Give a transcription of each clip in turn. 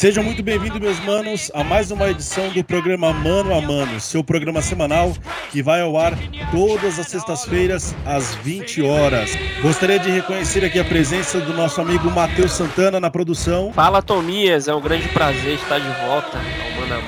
Sejam muito bem-vindos, meus manos, a mais uma edição do programa Mano a Mano, seu programa semanal que vai ao ar todas as sextas-feiras às 20 horas. Gostaria de reconhecer aqui a presença do nosso amigo Matheus Santana na produção. Fala, Tomias, é um grande prazer estar de volta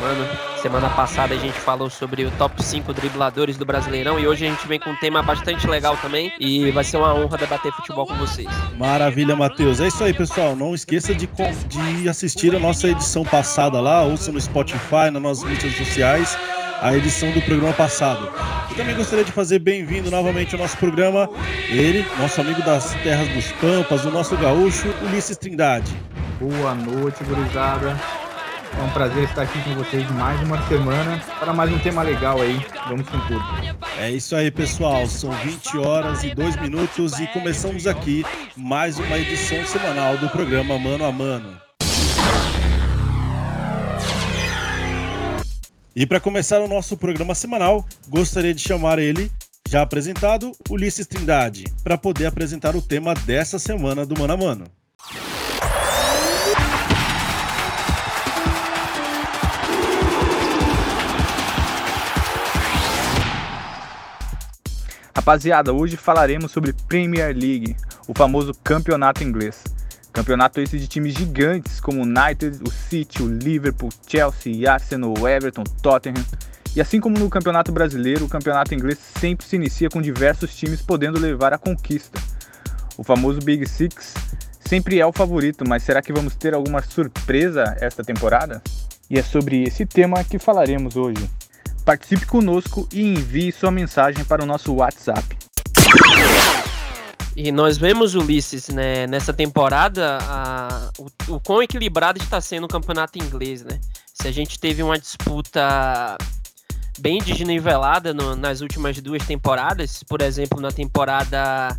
ao Mano a Mano. Semana passada a gente falou sobre o top 5 dribladores do Brasileirão e hoje a gente vem com um tema bastante legal também e vai ser uma honra debater futebol com vocês. Maravilha, Matheus. É isso aí, pessoal. Não esqueça de, de assistir a nossa edição passada lá, ouça no Spotify, nas nossas mídias sociais, a edição do programa passado. E também gostaria de fazer bem-vindo novamente ao nosso programa, ele, nosso amigo das terras dos Pampas, o nosso gaúcho, Ulisses Trindade. Boa noite, gurizada. É um prazer estar aqui com vocês mais uma semana para mais um tema legal aí. Vamos com tudo. É isso aí, pessoal. São 20 horas e 2 minutos e começamos aqui mais uma edição semanal do programa Mano a Mano. E para começar o nosso programa semanal, gostaria de chamar ele, já apresentado, Ulisses Trindade, para poder apresentar o tema dessa semana do Mano a Mano. Rapaziada, hoje falaremos sobre Premier League, o famoso campeonato inglês. Campeonato esse de times gigantes como o United, o City, o Liverpool, Chelsea, Arsenal, Everton, Tottenham. E assim como no Campeonato Brasileiro, o Campeonato Inglês sempre se inicia com diversos times podendo levar a conquista. O famoso Big Six sempre é o favorito, mas será que vamos ter alguma surpresa esta temporada? E é sobre esse tema que falaremos hoje. Participe conosco e envie sua mensagem para o nosso WhatsApp. E nós vemos, Ulisses, né, nessa temporada, a, o, o quão equilibrado está sendo o campeonato inglês, né? Se a gente teve uma disputa bem desnivelada no, nas últimas duas temporadas, por exemplo, na temporada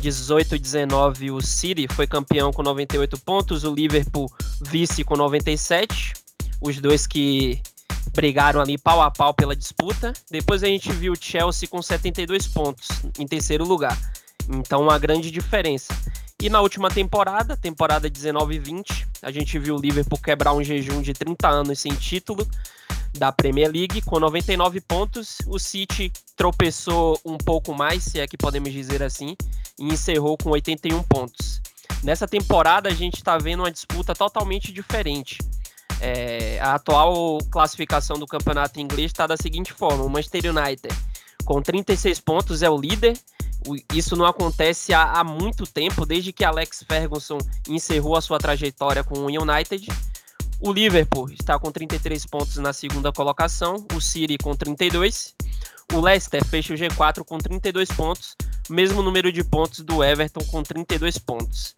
18 e 19, o City foi campeão com 98 pontos, o Liverpool vice com 97, os dois que brigaram ali pau a pau pela disputa. Depois a gente viu o Chelsea com 72 pontos em terceiro lugar. Então, uma grande diferença. E na última temporada, temporada 19 e 20, a gente viu o Liverpool quebrar um jejum de 30 anos sem título da Premier League com 99 pontos. O City tropeçou um pouco mais, se é que podemos dizer assim, e encerrou com 81 pontos. Nessa temporada a gente está vendo uma disputa totalmente diferente. É, a atual classificação do campeonato inglês está da seguinte forma: o Manchester United com 36 pontos é o líder. Isso não acontece há, há muito tempo, desde que Alex Ferguson encerrou a sua trajetória com o United. O Liverpool está com 33 pontos na segunda colocação, o City com 32. O Leicester fecha o G4 com 32 pontos, mesmo número de pontos do Everton com 32 pontos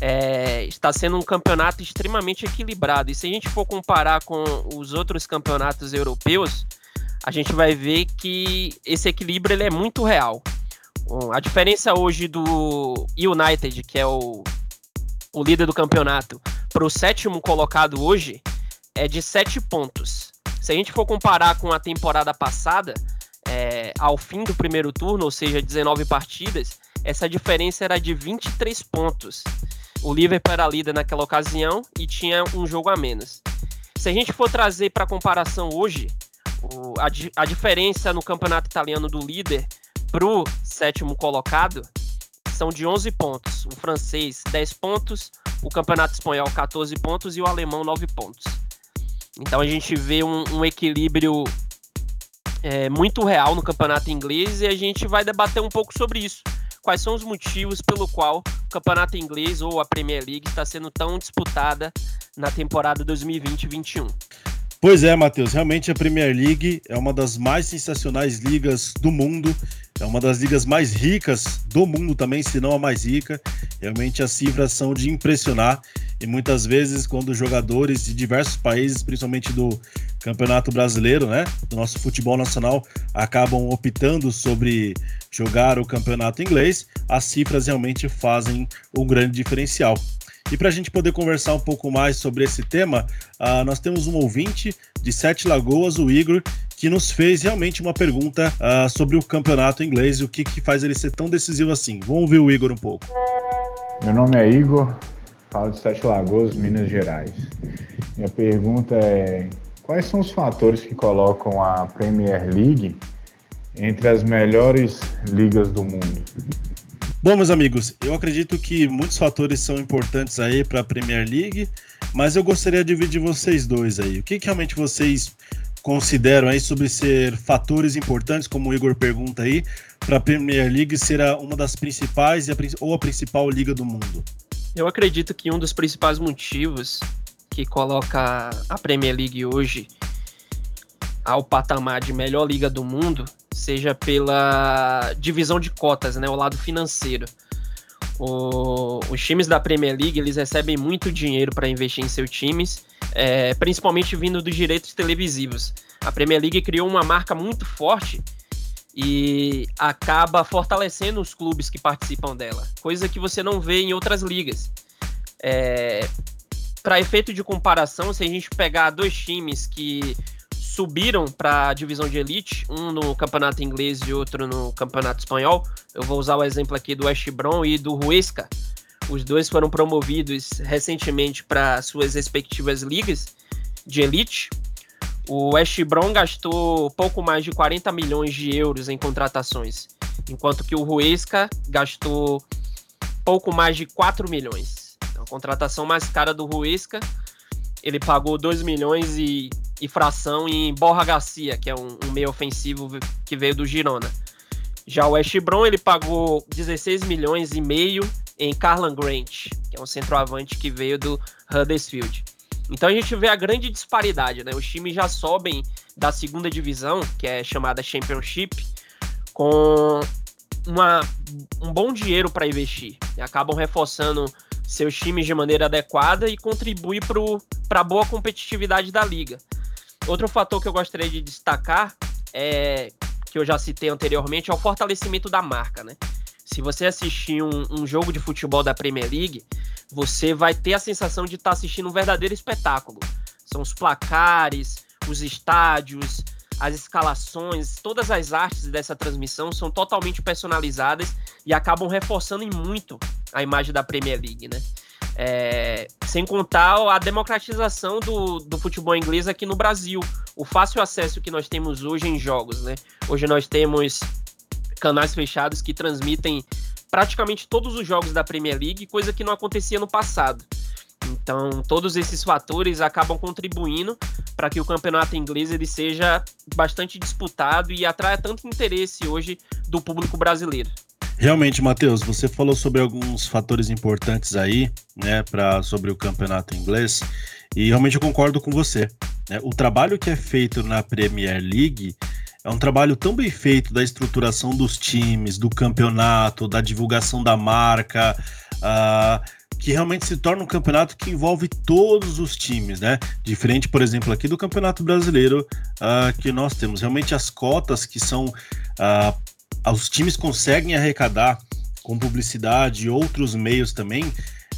é, está sendo um campeonato extremamente equilibrado. E se a gente for comparar com os outros campeonatos europeus, a gente vai ver que esse equilíbrio ele é muito real. A diferença hoje do United, que é o, o líder do campeonato, para o sétimo colocado hoje, é de 7 pontos. Se a gente for comparar com a temporada passada, é, ao fim do primeiro turno, ou seja, 19 partidas, essa diferença era de 23 pontos. O Liverpool era líder naquela ocasião e tinha um jogo a menos. Se a gente for trazer para comparação hoje, o, a, a, diferença no campeonato italiano do líder para o sétimo colocado são de 11 pontos. O francês, 10 pontos, o campeonato espanhol, 14 pontos e o alemão, 9 pontos. Então a gente vê um, um equilíbrio é, muito real no campeonato inglês e a gente vai debater um pouco sobre isso quais são os motivos pelo qual o campeonato inglês ou a Premier League está sendo tão disputada na temporada 2020-21. Pois é, Matheus, realmente a Premier League é uma das mais sensacionais ligas do mundo, é uma das ligas mais ricas do mundo também, se não a mais rica. Realmente as cifras são de impressionar e muitas vezes quando jogadores de diversos países, principalmente do Campeonato Brasileiro, né, do nosso futebol nacional, acabam optando sobre jogar o Campeonato Inglês, as cifras realmente fazem um grande diferencial. E para a gente poder conversar um pouco mais sobre esse tema, uh, nós temos um ouvinte de Sete Lagoas, o Igor, que nos fez realmente uma pergunta uh, sobre o campeonato inglês e o que, que faz ele ser tão decisivo assim. Vamos ouvir o Igor um pouco. Meu nome é Igor, falo de Sete Lagoas, Minas Gerais. Minha pergunta é: quais são os fatores que colocam a Premier League entre as melhores ligas do mundo? Bom, meus amigos, eu acredito que muitos fatores são importantes aí para a Premier League, mas eu gostaria de dividir vocês dois aí. O que, que realmente vocês consideram aí sobre ser fatores importantes, como o Igor pergunta aí, para a Premier League ser uma das principais ou a principal liga do mundo? Eu acredito que um dos principais motivos que coloca a Premier League hoje ao patamar de melhor liga do mundo seja pela divisão de cotas, né, o lado financeiro. O, os times da Premier League eles recebem muito dinheiro para investir em seus times, é, principalmente vindo dos direitos televisivos. A Premier League criou uma marca muito forte e acaba fortalecendo os clubes que participam dela, coisa que você não vê em outras ligas. É, para efeito de comparação, se a gente pegar dois times que subiram para a divisão de elite, um no campeonato inglês e outro no campeonato espanhol. Eu vou usar o exemplo aqui do West Brom e do Huesca. Os dois foram promovidos recentemente para suas respectivas ligas de elite. O West Brom gastou pouco mais de 40 milhões de euros em contratações, enquanto que o Huesca gastou pouco mais de 4 milhões. Então, a contratação mais cara do Huesca, ele pagou 2 milhões e e fração em Borra Garcia, que é um, um meio ofensivo que veio do Girona. Já o West Brom ele pagou 16 milhões e meio em Carlan Grant, que é um centroavante que veio do Huddersfield. Então a gente vê a grande disparidade, né? Os times já sobem da segunda divisão, que é chamada Championship, com uma, um bom dinheiro para investir. E acabam reforçando seus times de maneira adequada e contribui para a boa competitividade da liga. Outro fator que eu gostaria de destacar é que eu já citei anteriormente é o fortalecimento da marca, né? Se você assistir um, um jogo de futebol da Premier League, você vai ter a sensação de estar tá assistindo um verdadeiro espetáculo. São os placares, os estádios, as escalações, todas as artes dessa transmissão são totalmente personalizadas e acabam reforçando em muito a imagem da Premier League, né? É, sem contar a democratização do, do futebol inglês aqui no Brasil, o fácil acesso que nós temos hoje em jogos, né? Hoje nós temos canais fechados que transmitem praticamente todos os jogos da Premier League, coisa que não acontecia no passado. Então, todos esses fatores acabam contribuindo para que o campeonato inglês ele seja bastante disputado e atraia tanto interesse hoje do público brasileiro. Realmente, Matheus, você falou sobre alguns fatores importantes aí, né, para sobre o campeonato inglês, e realmente eu concordo com você. Né? O trabalho que é feito na Premier League é um trabalho tão bem feito da estruturação dos times, do campeonato, da divulgação da marca, uh, que realmente se torna um campeonato que envolve todos os times, né? Diferente, por exemplo, aqui do Campeonato Brasileiro, uh, que nós temos realmente as cotas que são uh, os times conseguem arrecadar com publicidade e outros meios também,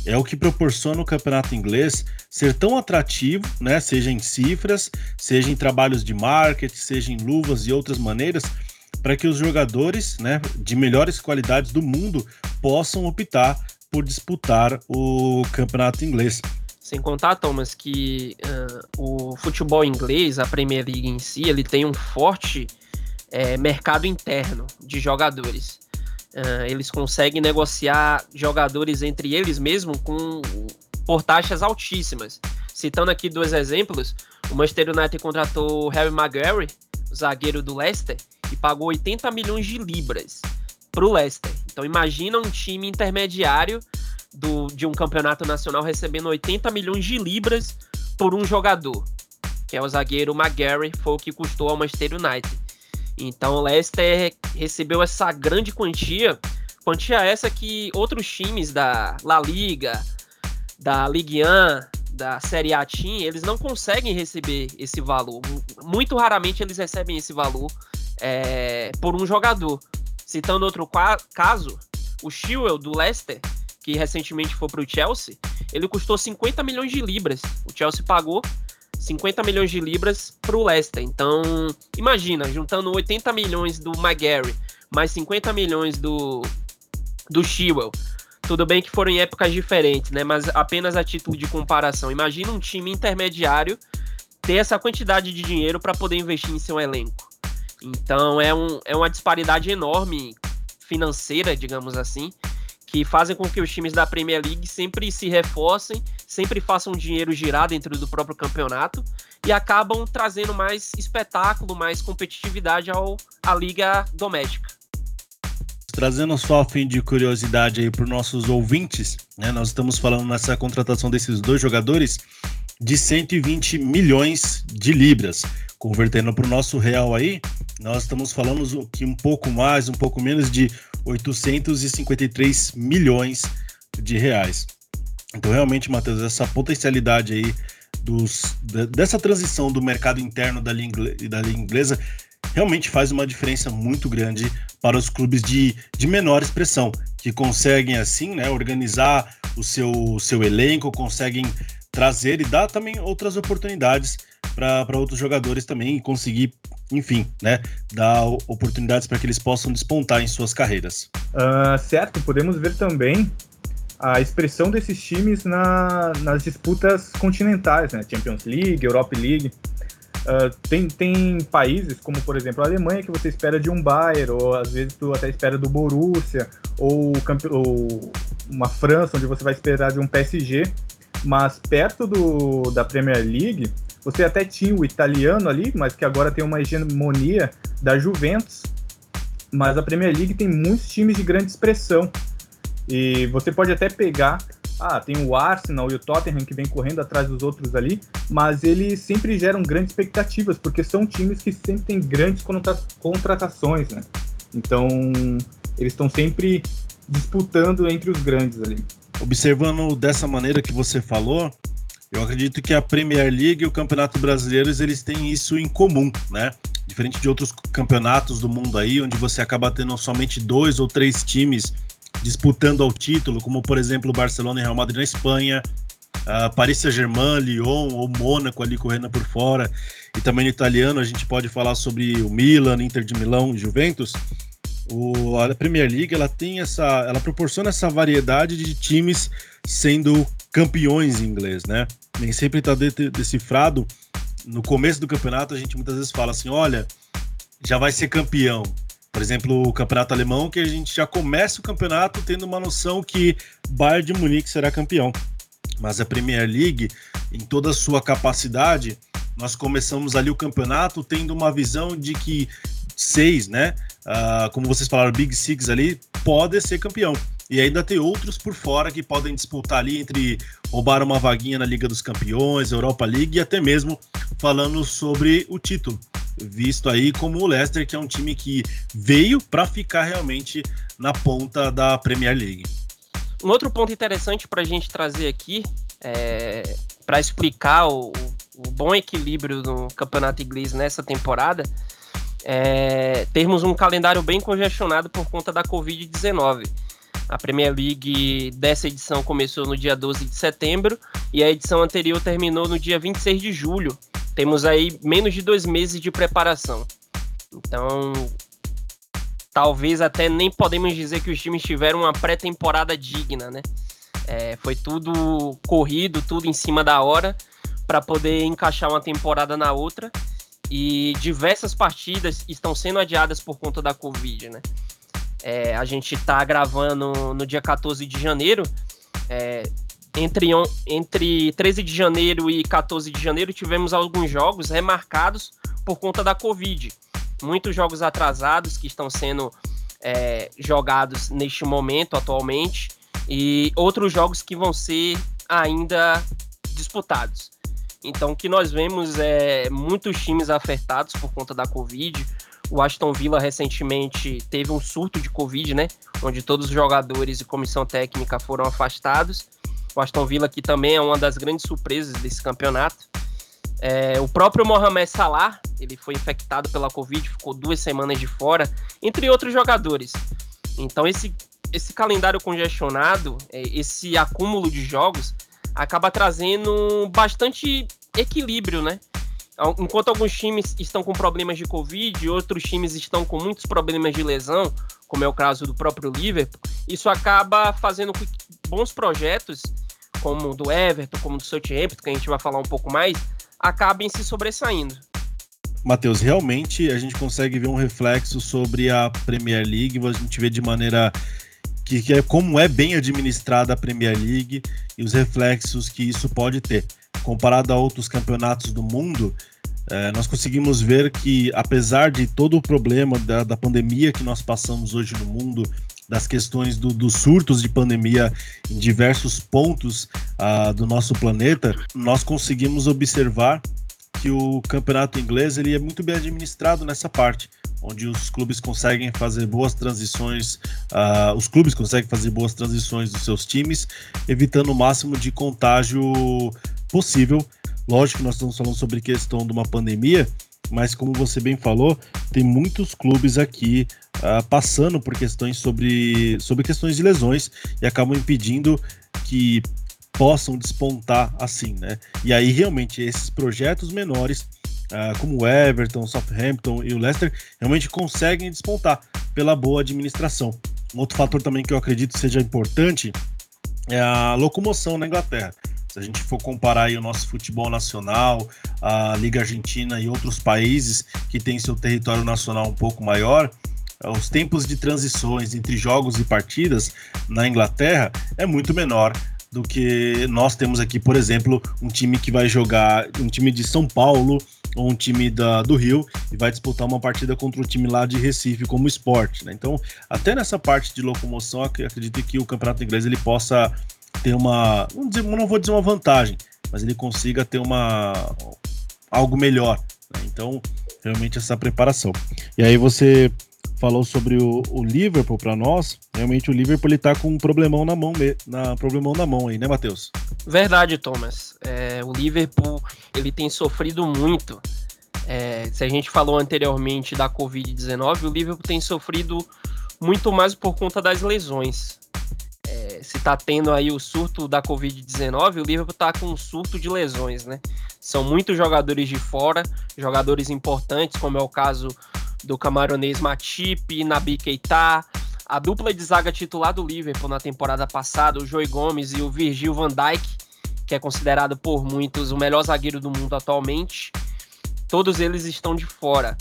é o que proporciona o campeonato inglês ser tão atrativo, né? Seja em cifras, seja em trabalhos de marketing, seja em luvas e outras maneiras, para que os jogadores, né, de melhores qualidades do mundo possam optar por disputar o campeonato inglês. Sem contar, Thomas, que uh, o futebol inglês, a Premier League em si, ele tem um forte é, mercado interno de jogadores. Uh, eles conseguem negociar jogadores entre eles mesmo com por taxas altíssimas. Citando aqui dois exemplos, o Manchester United contratou Harry Maguire, zagueiro do Leicester, e pagou 80 milhões de libras para o Leicester. Então imagina um time intermediário do, de um campeonato nacional recebendo 80 milhões de libras por um jogador, que é o zagueiro Maguire, foi o que custou ao Manchester United. Então o Leicester recebeu essa grande quantia, quantia essa que outros times da La Liga, da Ligue 1, da Série A Team, eles não conseguem receber esse valor. Muito raramente eles recebem esse valor é, por um jogador. Citando outro caso, o Chilwell do Leicester, que recentemente foi para o Chelsea, ele custou 50 milhões de libras. O Chelsea pagou 50 milhões de libras para o Leicester. Então, imagina, juntando 80 milhões do Maguire mais 50 milhões do, do Chilwell, Tudo bem que foram em épocas diferentes, né? Mas apenas a título de comparação. Imagina um time intermediário ter essa quantidade de dinheiro para poder investir em seu elenco. Então é, um, é uma disparidade enorme financeira, digamos assim, que fazem com que os times da Premier League sempre se reforcem, sempre façam dinheiro girar dentro do próprio campeonato e acabam trazendo mais espetáculo, mais competitividade ao, à liga doméstica. Trazendo só a fim de curiosidade aí para os nossos ouvintes, né, nós estamos falando nessa contratação desses dois jogadores de 120 milhões de libras. Convertendo para o nosso real aí, nós estamos falando que um pouco mais, um pouco menos de 853 milhões de reais. Então, realmente, Matheus, essa potencialidade aí dos, dessa transição do mercado interno da língua, da língua inglesa realmente faz uma diferença muito grande para os clubes de, de menor expressão, que conseguem, assim, né, organizar o seu, seu elenco, conseguem trazer e dar também outras oportunidades para outros jogadores também e conseguir, enfim, né, dar oportunidades para que eles possam despontar em suas carreiras. Uh, certo, podemos ver também a expressão desses times na, nas disputas continentais, né, Champions League, Europa League. Uh, tem, tem países, como por exemplo a Alemanha, que você espera de um Bayern, ou às vezes tu até espera do Borussia, ou, ou uma França, onde você vai esperar de um PSG, mas perto do, da Premier League, você até tinha o italiano ali, mas que agora tem uma hegemonia da Juventus. Mas a Premier League tem muitos times de grande expressão. E você pode até pegar. Ah, tem o Arsenal e o Tottenham que vem correndo atrás dos outros ali, mas eles sempre geram grandes expectativas, porque são times que sempre têm grandes contratações, né? Então, eles estão sempre disputando entre os grandes ali. Observando dessa maneira que você falou, eu acredito que a Premier League e o Campeonato Brasileiro eles têm isso em comum, né? Diferente de outros campeonatos do mundo aí, onde você acaba tendo somente dois ou três times disputando ao título, como por exemplo o Barcelona e Real Madrid na Espanha, uh, Paris Saint-Germain, Lyon ou Mônaco ali correndo por fora, e também no italiano a gente pode falar sobre o Milan, Inter de Milão, Juventus. O, a Premier League ela tem essa, ela proporciona essa variedade de times sendo campeões em inglês, né? Nem sempre está decifrado. No começo do campeonato, a gente muitas vezes fala assim: olha, já vai ser campeão. Por exemplo, o campeonato alemão, que a gente já começa o campeonato tendo uma noção que Bayern de Munique será campeão. Mas a Premier League, em toda a sua capacidade, nós começamos ali o campeonato tendo uma visão de que seis, né? Uh, como vocês falaram, Big Six ali, pode ser campeão. E ainda tem outros por fora que podem disputar ali entre roubar uma vaguinha na Liga dos Campeões, Europa League e até mesmo falando sobre o título. Visto aí como o Leicester, que é um time que veio para ficar realmente na ponta da Premier League. Um outro ponto interessante para a gente trazer aqui, é, para explicar o, o bom equilíbrio do campeonato inglês nessa temporada, é, termos um calendário bem congestionado por conta da Covid-19. A Premier League dessa edição começou no dia 12 de setembro e a edição anterior terminou no dia 26 de julho. Temos aí menos de dois meses de preparação. Então, talvez até nem podemos dizer que os times tiveram uma pré-temporada digna, né? É, foi tudo corrido, tudo em cima da hora para poder encaixar uma temporada na outra. E diversas partidas estão sendo adiadas por conta da Covid, né? É, a gente está gravando no dia 14 de janeiro. É, entre, entre 13 de janeiro e 14 de janeiro tivemos alguns jogos remarcados por conta da Covid. Muitos jogos atrasados que estão sendo é, jogados neste momento atualmente e outros jogos que vão ser ainda disputados. Então, o que nós vemos é muitos times afetados por conta da Covid, o Aston Villa recentemente teve um surto de Covid, né? Onde todos os jogadores e comissão técnica foram afastados. O Aston Villa, que também é uma das grandes surpresas desse campeonato. É, o próprio Mohamed Salah, ele foi infectado pela Covid, ficou duas semanas de fora, entre outros jogadores. Então, esse, esse calendário congestionado, é, esse acúmulo de jogos, acaba trazendo bastante equilíbrio, né? Enquanto alguns times estão com problemas de Covid, outros times estão com muitos problemas de lesão, como é o caso do próprio Liverpool, isso acaba fazendo com que bons projetos, como o do Everton, como o do Southampton, que a gente vai falar um pouco mais, acabem se sobressaindo. Matheus, realmente a gente consegue ver um reflexo sobre a Premier League, a gente vê de maneira que, que é como é bem administrada a Premier League e os reflexos que isso pode ter. Comparado a outros campeonatos do mundo, é, nós conseguimos ver que, apesar de todo o problema da, da pandemia que nós passamos hoje no mundo, das questões do, dos surtos de pandemia em diversos pontos uh, do nosso planeta, nós conseguimos observar que o campeonato inglês ele é muito bem administrado nessa parte, onde os clubes conseguem fazer boas transições, uh, os clubes conseguem fazer boas transições dos seus times, evitando o máximo de contágio possível. Lógico que nós estamos falando sobre questão de uma pandemia, mas como você bem falou, tem muitos clubes aqui uh, passando por questões sobre, sobre questões de lesões e acabam impedindo que possam despontar assim, né? E aí realmente esses projetos menores, uh, como o Everton, Southampton e o Leicester, realmente conseguem despontar pela boa administração. Um outro fator também que eu acredito seja importante é a locomoção na Inglaterra. Se a gente for comparar aí o nosso futebol nacional, a Liga Argentina e outros países que têm seu território nacional um pouco maior, os tempos de transições entre jogos e partidas na Inglaterra é muito menor do que nós temos aqui, por exemplo, um time que vai jogar, um time de São Paulo ou um time da, do Rio e vai disputar uma partida contra o time lá de Recife como esporte. Né? Então, até nessa parte de locomoção, acredito que o campeonato inglês ele possa ter uma, não, dizer, não vou dizer uma vantagem, mas ele consiga ter uma algo melhor. Né? Então, realmente essa preparação. E aí você falou sobre o, o Liverpool para nós, realmente o Liverpool ele tá com um problemão na mão, na problemão na mão aí, né, Matheus? Verdade, Thomas. É, o Liverpool ele tem sofrido muito. É, se a gente falou anteriormente da Covid-19, o Liverpool tem sofrido muito mais por conta das lesões. Se tá tendo aí o surto da Covid-19, o Liverpool tá com um surto de lesões, né? São muitos jogadores de fora, jogadores importantes, como é o caso do camaronês Matip, Nabi Keita, a dupla de zaga titular do Liverpool na temporada passada, o Joey Gomes e o Virgil van Dijk, que é considerado por muitos o melhor zagueiro do mundo atualmente, todos eles estão de fora.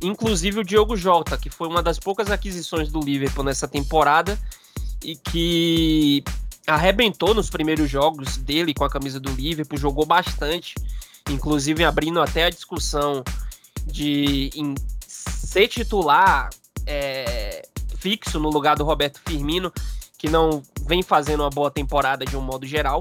Inclusive o Diogo Jota, que foi uma das poucas aquisições do Liverpool nessa temporada e que arrebentou nos primeiros jogos dele com a camisa do Liverpool, jogou bastante, inclusive abrindo até a discussão de ser titular é, fixo no lugar do Roberto Firmino, que não vem fazendo uma boa temporada de um modo geral,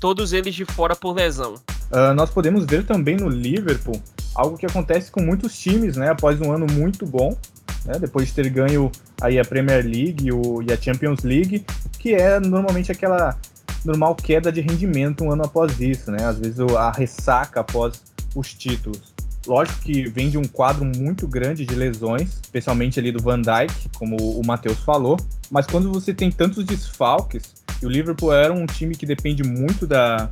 todos eles de fora por lesão. Uh, nós podemos ver também no Liverpool algo que acontece com muitos times, né? Após um ano muito bom, né, depois de ter ganho aí a Premier League o, e a Champions League, que é normalmente aquela normal queda de rendimento um ano após isso, né? Às vezes a ressaca após os títulos. Lógico que vem de um quadro muito grande de lesões, especialmente ali do Van Dijk, como o Matheus falou. Mas quando você tem tantos desfalques, e o Liverpool era um time que depende muito da,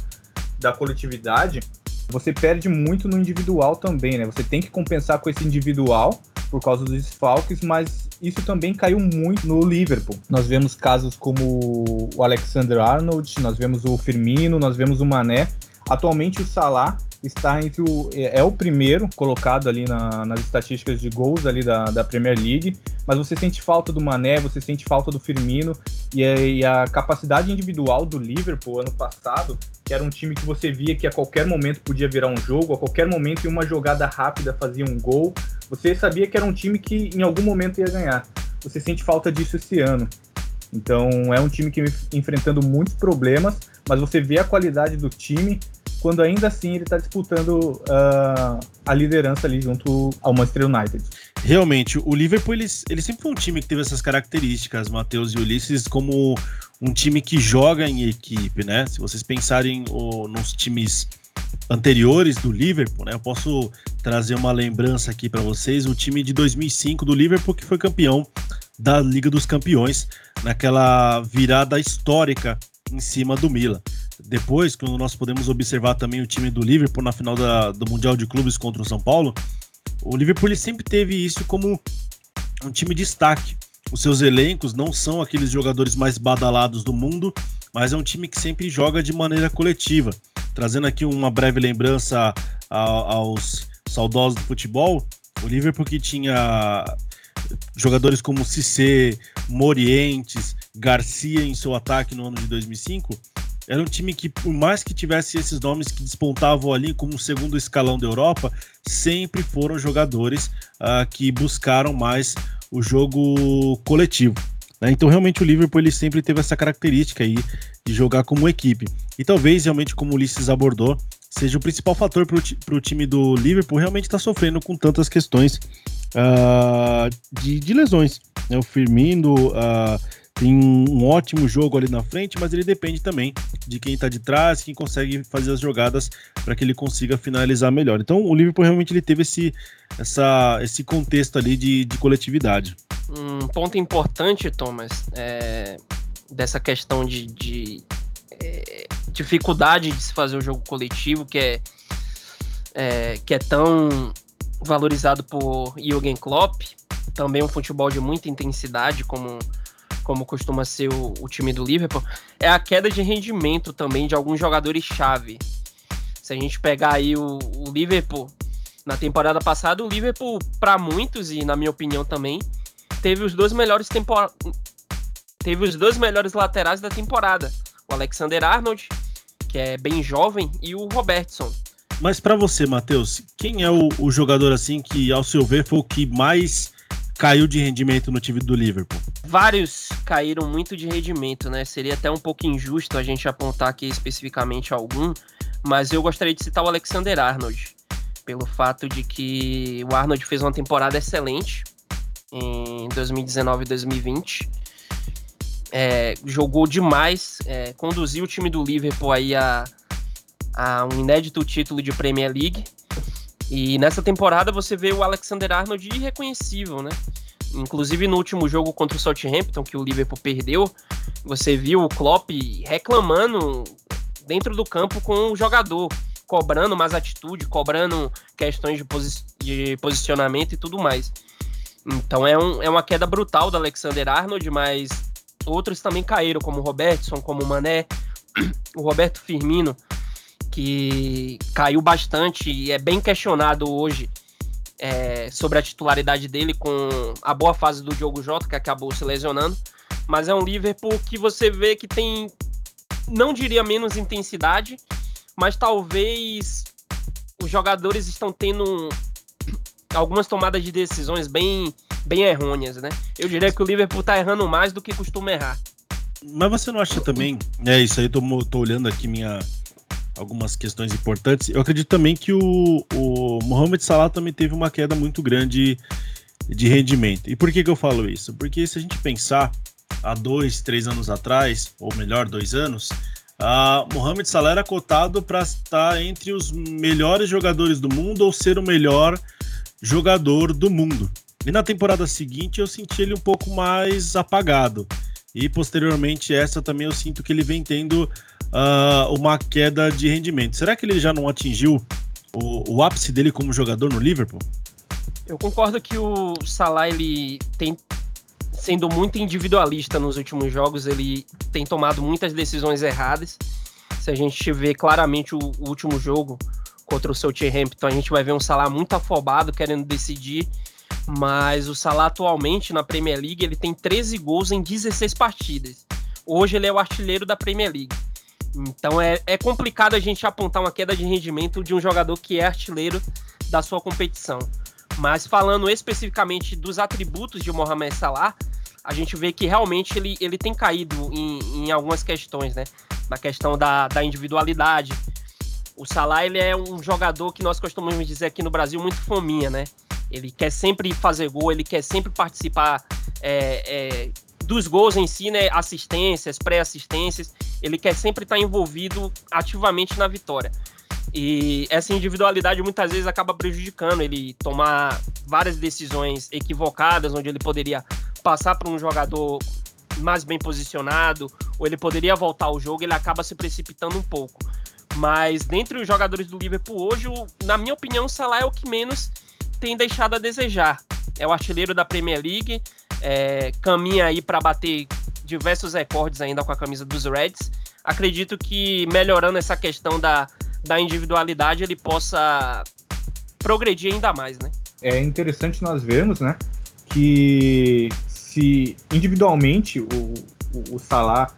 da coletividade, você perde muito no individual também, né? Você tem que compensar com esse individual por causa dos desfalques, mas isso também caiu muito no Liverpool. Nós vemos casos como o Alexander Arnold, nós vemos o Firmino, nós vemos o Mané. Atualmente o Salah está entre o. É, é o primeiro colocado ali na, nas estatísticas de gols ali da, da Premier League, mas você sente falta do Mané, você sente falta do Firmino e a, e a capacidade individual do Liverpool ano passado, que era um time que você via que a qualquer momento podia virar um jogo, a qualquer momento em uma jogada rápida fazia um gol, você sabia que era um time que em algum momento ia ganhar. Você sente falta disso esse ano. Então é um time que enfrentando muitos problemas, mas você vê a qualidade do time quando ainda assim ele está disputando uh, a liderança ali junto ao Manchester United. Realmente, o Liverpool ele, ele sempre foi um time que teve essas características, Matheus e Ulisses, como um time que joga em equipe, né? Se vocês pensarem nos times anteriores do Liverpool, né? Eu posso trazer uma lembrança aqui para vocês, o time de 2005 do Liverpool que foi campeão da Liga dos Campeões naquela virada histórica em cima do Milan. Depois, quando nós podemos observar também o time do Liverpool na final da, do Mundial de Clubes contra o São Paulo, o Liverpool sempre teve isso como um time de destaque, os seus elencos não são aqueles jogadores mais badalados do mundo, mas é um time que sempre joga de maneira coletiva. Trazendo aqui uma breve lembrança aos saudosos do futebol, o Liverpool que tinha jogadores como Cissé, Morientes, Garcia em seu ataque no ano de 2005, era um time que, por mais que tivesse esses nomes que despontavam ali como segundo escalão da Europa, sempre foram jogadores uh, que buscaram mais o jogo coletivo. Né? Então, realmente, o Liverpool ele sempre teve essa característica aí de jogar como equipe. E talvez, realmente, como o Ulisses abordou, seja o principal fator para o time do Liverpool realmente estar tá sofrendo com tantas questões uh, de, de, lesões. Né? O Firmino uh, tem um ótimo jogo ali na frente, mas ele depende também de quem está de trás, quem consegue fazer as jogadas para que ele consiga finalizar melhor. Então o Liverpool realmente ele teve esse, essa, esse contexto ali de, de coletividade. Um ponto importante, Thomas, é, dessa questão de, de é, dificuldade de se fazer o jogo coletivo, que é, é, que é tão valorizado por Jürgen Klopp, também um futebol de muita intensidade, como, como costuma ser o, o time do Liverpool, é a queda de rendimento também de alguns jogadores-chave. Se a gente pegar aí o, o Liverpool, na temporada passada, o Liverpool, para muitos, e na minha opinião também, teve os dois melhores tempor... teve os dois melhores laterais da temporada. O Alexander Arnold, que é bem jovem, e o Robertson. Mas para você, Matheus, quem é o, o, jogador assim que, ao seu ver, foi o que mais caiu de rendimento no time do Liverpool? Vários caíram muito de rendimento, né? Seria até um pouco injusto a gente apontar aqui especificamente algum, mas eu gostaria de citar o Alexander Arnold, pelo fato de que o Arnold fez uma temporada excelente em 2019 e 2020. É, jogou demais, é, conduziu o time do Liverpool aí a a um inédito título de Premier League. E nessa temporada você vê o Alexander Arnold irreconhecível, né? Inclusive no último jogo contra o Southampton, que o Liverpool perdeu, você viu o Klopp reclamando dentro do campo com o jogador, cobrando mais atitude, cobrando questões de, posi de posicionamento e tudo mais. Então é, um, é uma queda brutal do Alexander Arnold, mas outros também caíram, como o Robertson, como o Mané, o Roberto Firmino que caiu bastante e é bem questionado hoje é, sobre a titularidade dele com a boa fase do Diogo Jota, que acabou se lesionando. Mas é um Liverpool que você vê que tem, não diria menos intensidade, mas talvez os jogadores estão tendo algumas tomadas de decisões bem, bem errôneas, né? Eu diria que o Liverpool está errando mais do que costuma errar. Mas você não acha também, é isso aí, tô, tô olhando aqui minha, algumas questões importantes. Eu acredito também que o, o Mohamed Salah também teve uma queda muito grande de rendimento. E por que, que eu falo isso? Porque se a gente pensar há dois, três anos atrás, ou melhor, dois anos, a Mohamed Salah era cotado para estar entre os melhores jogadores do mundo ou ser o melhor jogador do mundo. E na temporada seguinte eu senti ele um pouco mais apagado. E posteriormente essa também eu sinto que ele vem tendo uh, uma queda de rendimento. Será que ele já não atingiu o, o, ápice dele como jogador no Liverpool? Eu concordo que o Salah ele tem sendo muito individualista nos últimos jogos, ele tem tomado muitas decisões erradas. Se a gente vê claramente o, o último jogo contra o Southampton, a gente vai ver um Salah muito afobado, querendo decidir. Mas o Salah atualmente na Premier League ele tem 13 gols em 16 partidas. Hoje ele é o artilheiro da Premier League. Então é, é complicado a gente apontar uma queda de rendimento de um jogador que é artilheiro da sua competição. Mas falando especificamente dos atributos de Mohamed Salah, a gente vê que realmente ele, ele tem caído em, em algumas questões, né? Na questão da, da individualidade. O Salah ele é um jogador que nós costumamos dizer aqui no Brasil muito fominha, né? Ele quer sempre fazer gol, ele quer sempre participar é, é, dos gols em si, né? Assistências, pré-assistências ele quer sempre estar envolvido ativamente na vitória. E essa individualidade muitas vezes acaba prejudicando ele tomar várias decisões equivocadas, onde ele poderia passar para um jogador mais bem posicionado, ou ele poderia voltar ao jogo, ele acaba se precipitando um pouco. Mas dentre os jogadores do Liverpool hoje, na minha opinião, o Salah é o que menos tem deixado a desejar. É o artilheiro da Premier League, é, caminha aí para bater diversos recordes ainda com a camisa dos Reds. Acredito que melhorando essa questão da, da individualidade, ele possa progredir ainda mais, né? É interessante nós vermos, né, que se individualmente o, o, o Salah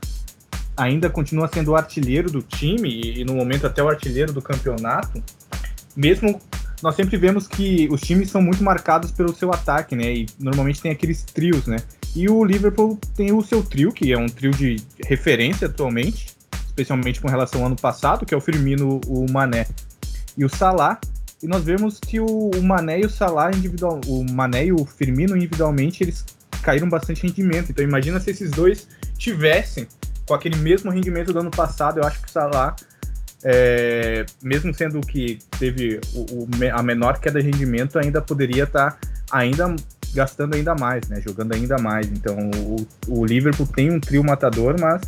ainda continua sendo o artilheiro do time e no momento até o artilheiro do campeonato, mesmo nós sempre vemos que os times são muito marcados pelo seu ataque, né? E normalmente tem aqueles trios, né? E o Liverpool tem o seu trio, que é um trio de referência atualmente, especialmente com relação ao ano passado, que é o Firmino, o Mané e o Salah. E nós vemos que o, Mané e o Salah individual, o Mané e o Firmino individualmente, eles caíram bastante rendimento. Então imagina se esses dois tivessem com aquele mesmo rendimento do ano passado, eu acho que o Salah, é, mesmo sendo que teve o, o, a menor queda de rendimento, ainda poderia estar tá ainda gastando ainda mais, né? Jogando ainda mais. Então o, o Liverpool tem um trio matador, mas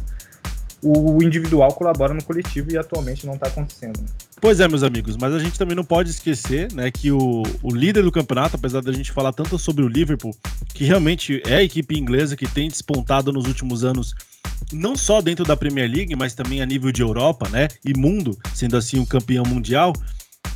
o individual colabora no coletivo e atualmente não está acontecendo. Pois é, meus amigos, mas a gente também não pode esquecer, né, que o, o líder do campeonato, apesar da gente falar tanto sobre o Liverpool, que realmente é a equipe inglesa que tem despontado nos últimos anos, não só dentro da Premier League, mas também a nível de Europa, né, e mundo, sendo assim o campeão mundial,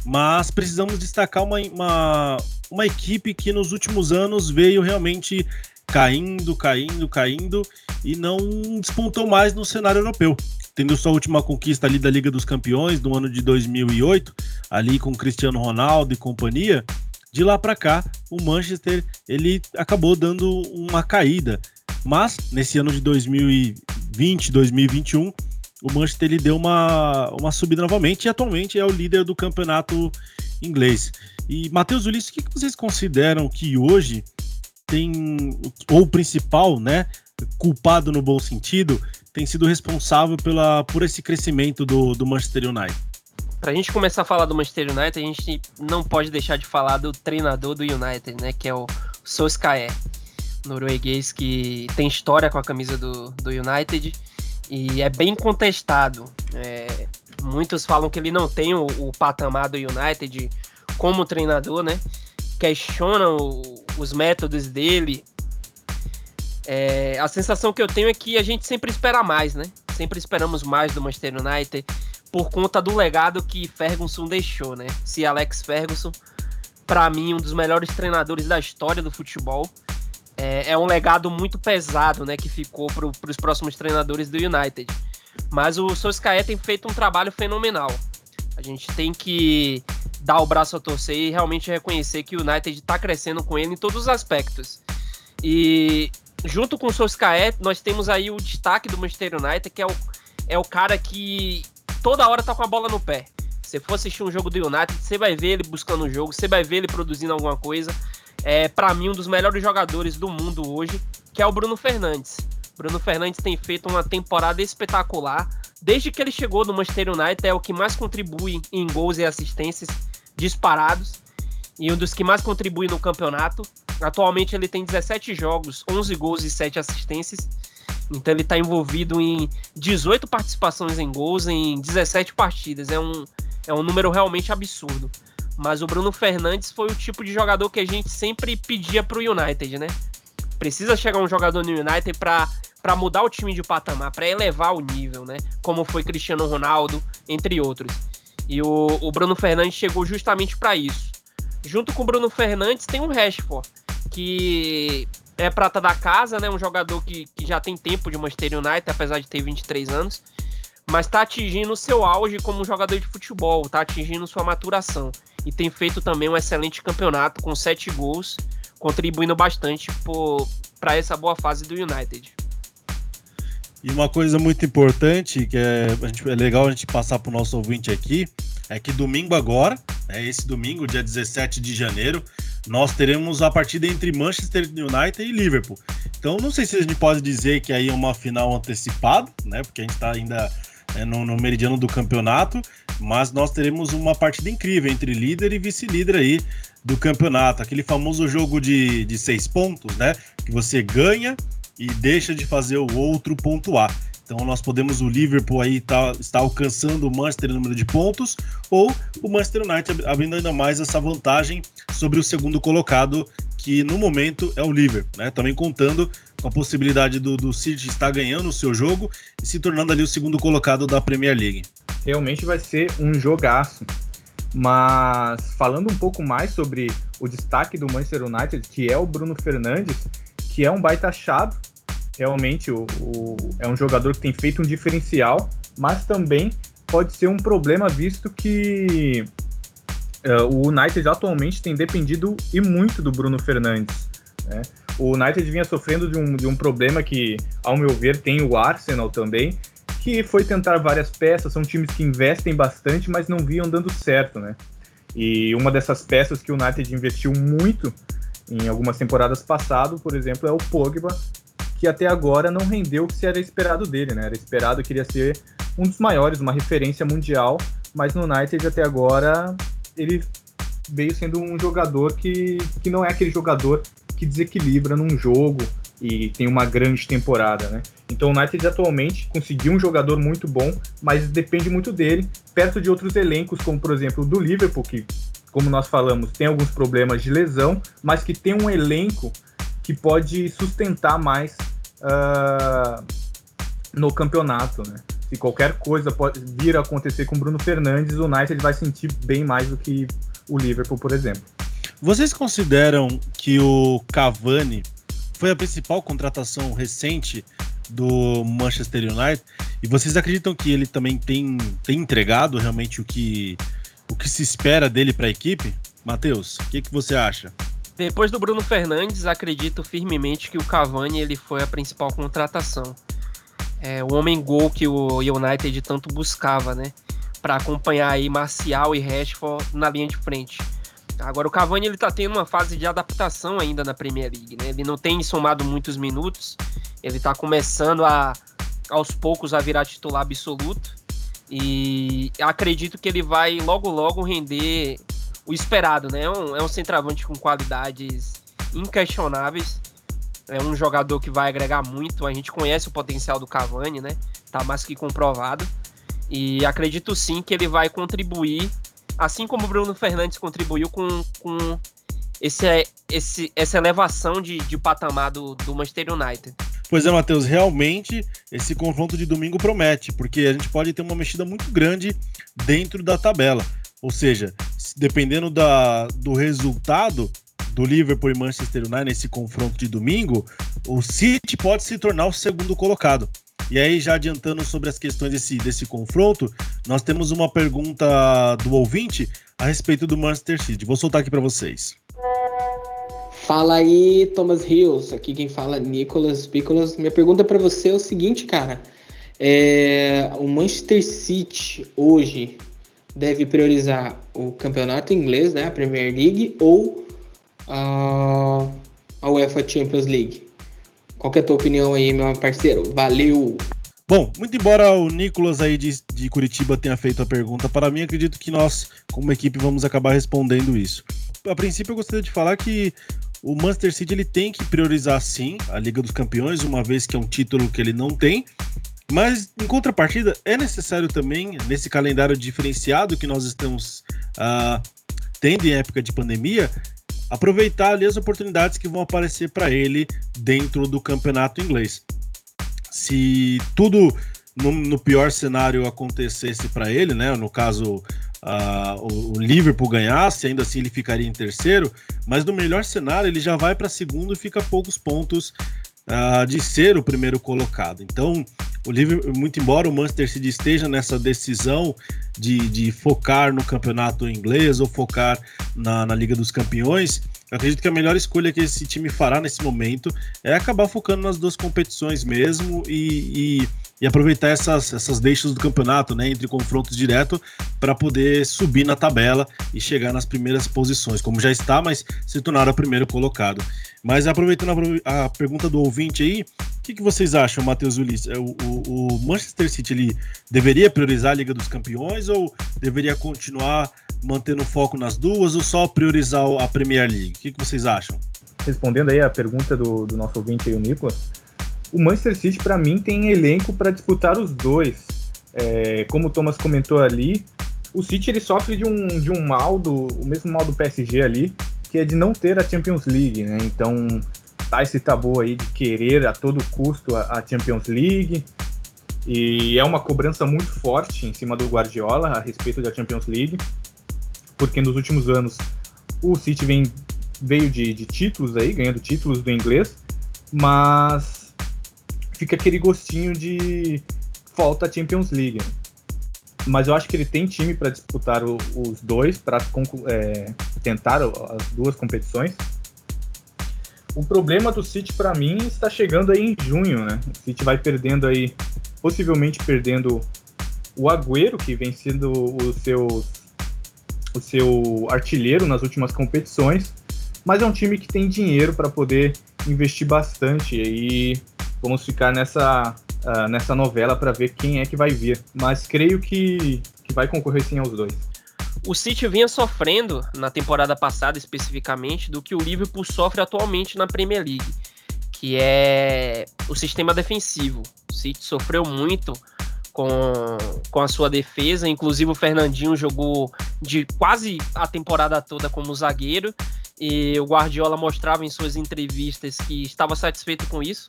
mas precisamos destacar uma, uma, uma equipe que nos últimos anos veio realmente caindo, caindo, caindo e não despontou mais no cenário europeu. Tendo sua última conquista ali da Liga dos Campeões no ano de 2008, ali com Cristiano Ronaldo e companhia, de lá para cá o Manchester ele acabou dando uma caída. Mas nesse ano de 2020, 2021, o Manchester ele deu uma, uma subida novamente e atualmente é o líder do campeonato inglês. E Matheus Ulisses, o que vocês consideram que hoje tem, ou o principal, né, culpado no bom sentido, tem sido responsável pela, por esse crescimento do, do Manchester United? Pra gente começar a falar do Manchester United, a gente não pode deixar de falar do treinador do United, né, que é o Solskjaer, norueguês que tem história com a camisa do, do United e é bem contestado. É, muitos falam que ele não tem o, o patamar do United como treinador, né? Questionam os métodos dele. É, a sensação que eu tenho é que a gente sempre espera mais, né? Sempre esperamos mais do Manchester United por conta do legado que Ferguson deixou, né? Se Alex Ferguson, para mim, um dos melhores treinadores da história do futebol, é, é um legado muito pesado, né? Que ficou para os próximos treinadores do United. Mas o Solskjaer tem feito um trabalho fenomenal. A gente tem que dar o braço a torcer e realmente reconhecer que o United está crescendo com ele em todos os aspectos. E junto com o Solskjaer, nós temos aí o destaque do Manchester United, que é o, é o cara que toda hora tá com a bola no pé. Se for assistir um jogo do United, você vai ver ele buscando o jogo, você vai ver ele produzindo alguma coisa. É, para mim, um dos melhores jogadores do mundo hoje, que é o Bruno Fernandes. Bruno Fernandes tem feito uma temporada espetacular. Desde que ele chegou no Manchester United, é o que mais contribui em gols e assistências disparados e um dos que mais contribui no campeonato. Atualmente ele tem 17 jogos, 11 gols e 7 assistências. Então ele está envolvido em 18 participações em gols em 17 partidas. É um, é um número realmente absurdo. Mas o Bruno Fernandes foi o tipo de jogador que a gente sempre pedia para o United, né? Precisa chegar um jogador no United para para mudar o time de patamar, para elevar o nível, né? Como foi Cristiano Ronaldo, entre outros. E o, o Bruno Fernandes chegou justamente para isso. Junto com o Bruno Fernandes tem o Rashford, que é prata da casa, né? Um jogador que, que já tem tempo de Manchester United, apesar de ter 23 anos, mas está atingindo o seu auge como jogador de futebol, está atingindo sua maturação. E tem feito também um excelente campeonato com sete gols, contribuindo bastante para essa boa fase do United. E uma coisa muito importante, que é, gente, é legal a gente passar para o nosso ouvinte aqui, é que domingo agora, é esse domingo, dia 17 de janeiro, nós teremos a partida entre Manchester United e Liverpool. Então não sei se a gente pode dizer que aí é uma final antecipada, né? Porque a gente está ainda no, no, meridiano do campeonato, mas nós teremos uma partida incrível entre líder e vice-líder aí do campeonato. Aquele famoso jogo de, de seis pontos, né? Que você ganha e deixa de fazer o outro pontuar. Então nós podemos o Liverpool aí tá, está alcançando o Manchester em número de pontos ou o Manchester United abrindo ainda mais essa vantagem sobre o segundo colocado que no momento é o Liverpool, né? Também contando com a possibilidade do, do City estar ganhando o seu jogo e se tornando ali o segundo colocado da Premier League. Realmente vai ser um jogaço. Mas falando um pouco mais sobre o destaque do Manchester United, que é o Bruno Fernandes, que é um baita chave, realmente o, o, é um jogador que tem feito um diferencial, mas também pode ser um problema visto que uh, o United atualmente tem dependido e muito do Bruno Fernandes. Né? O United vinha sofrendo de um, de um problema que, ao meu ver, tem o Arsenal também, que foi tentar várias peças, são times que investem bastante, mas não viam dando certo, né? E uma dessas peças que o United investiu muito em algumas temporadas passadas, por exemplo, é o Pogba, que até agora não rendeu o que se era esperado dele, né? Era esperado que ele ia ser um dos maiores, uma referência mundial, mas no United até agora ele veio sendo um jogador que, que não é aquele jogador que desequilibra num jogo e tem uma grande temporada, né? Então o United atualmente conseguiu um jogador muito bom, mas depende muito dele, perto de outros elencos, como por exemplo do Liverpool, que, como nós falamos, tem alguns problemas de lesão, mas que tem um elenco que pode sustentar mais uh, no campeonato, né? Se qualquer coisa pode vir a acontecer com o Bruno Fernandes, o United vai sentir bem mais do que o Liverpool, por exemplo. Vocês consideram que o Cavani foi a principal contratação recente do Manchester United? E vocês acreditam que ele também tem, tem entregado realmente o que, o que se espera dele para a equipe? Matheus, o que, que você acha? Depois do Bruno Fernandes, acredito firmemente que o Cavani ele foi a principal contratação é, o homem gol que o United tanto buscava, né? Para acompanhar aí Marcial e Rashford na linha de frente. Agora o Cavani ele tá tendo uma fase de adaptação ainda na Premier League, né? Ele não tem somado muitos minutos, ele tá começando a aos poucos a virar titular absoluto e acredito que ele vai logo logo render o esperado, né? É um, é um centroavante com qualidades inquestionáveis é um jogador que vai agregar muito. A gente conhece o potencial do Cavani, né? Tá mais que comprovado. E acredito sim que ele vai contribuir, assim como o Bruno Fernandes contribuiu com, com esse, esse, essa elevação de, de patamar do, do Manchester United. Pois é, Matheus, realmente esse confronto de domingo promete, porque a gente pode ter uma mexida muito grande dentro da tabela. Ou seja, dependendo da, do resultado, do Liverpool e Manchester United nesse confronto de domingo, o City pode se tornar o segundo colocado. E aí, já adiantando sobre as questões desse, desse confronto, nós temos uma pergunta do ouvinte a respeito do Manchester City. Vou soltar aqui para vocês. Fala aí, Thomas Hills. Aqui quem fala é Nicolas Picolas. Minha pergunta para você é o seguinte, cara. É, o Manchester City hoje deve priorizar o campeonato inglês, né, a Premier League, ou a, a UEFA Champions League. Qual é a tua opinião aí, meu parceiro? Valeu! Bom, muito embora o Nicolas aí de, de, Curitiba tenha feito a pergunta, para mim acredito que nós, como equipe, vamos acabar respondendo isso. A princípio, eu gostaria de falar que o Manchester City ele tem que priorizar sim a Liga dos Campeões, uma vez que é um título que ele não tem. Mas, em contrapartida, é necessário também, nesse calendário diferenciado que nós estamos uh, tendo em época de pandemia, aproveitar ali as oportunidades que vão aparecer para ele dentro do campeonato inglês. Se tudo no, no pior cenário acontecesse para ele, né? No caso, uh, o, o, Liverpool ganhasse, ainda assim ele ficaria em terceiro. Mas no melhor cenário, ele já vai para segundo e fica a poucos pontos uh, de ser o primeiro colocado. Então, o Liverpool, muito embora o Manchester City esteja nessa decisão de, de focar no campeonato inglês ou focar na, na Liga dos Campeões, eu acredito que a melhor escolha que esse time fará nesse momento é acabar focando nas duas competições mesmo e, e e aproveitar essas, essas deixas do campeonato, né, entre confrontos direto, para poder subir na tabela e chegar nas primeiras posições, como já está, mas se tornar o primeiro colocado. Mas aproveitando a, a pergunta do ouvinte aí, o que, que, vocês acham, Matheus Ulisses? É, o, o, o, Manchester City ele deveria priorizar a Liga dos Campeões ou deveria continuar mantendo foco nas duas ou só priorizar a Premier League? O que, que vocês acham? Respondendo aí a pergunta do, do nosso ouvinte aí, o Nicolas, o Manchester City, para mim, tem elenco para disputar os dois. É, como o Thomas comentou ali, o City ele sofre de um, de um mal, do, o mesmo mal do PSG ali, que é de não ter a Champions League, né? Então tá esse tabu aí de querer a todo custo a, Champions League. E é uma cobrança muito forte em cima do Guardiola a respeito da Champions League, porque nos últimos anos o City vem, veio de, de títulos aí, ganhando títulos do inglês, mas fica aquele gostinho de falta a Champions League. Mas eu acho que ele tem time para disputar o, os dois, para é, tentar as duas competições. O problema do City para mim está chegando aí em junho, né? O City vai perdendo aí, possivelmente perdendo o Agüero, que vem sendo o seu, o seu artilheiro nas últimas competições, mas é um time que tem dinheiro para poder investir bastante e vamos ficar nessa, uh, nessa novela para ver quem é que vai vir. Mas creio que, que vai concorrer sim aos dois. O City vinha sofrendo na temporada passada especificamente do que o Liverpool sofre atualmente na Premier League, que é o sistema defensivo. O City sofreu muito com, com a sua defesa, inclusive o Fernandinho jogou de quase a temporada toda como zagueiro e o Guardiola mostrava em suas entrevistas que estava satisfeito com isso,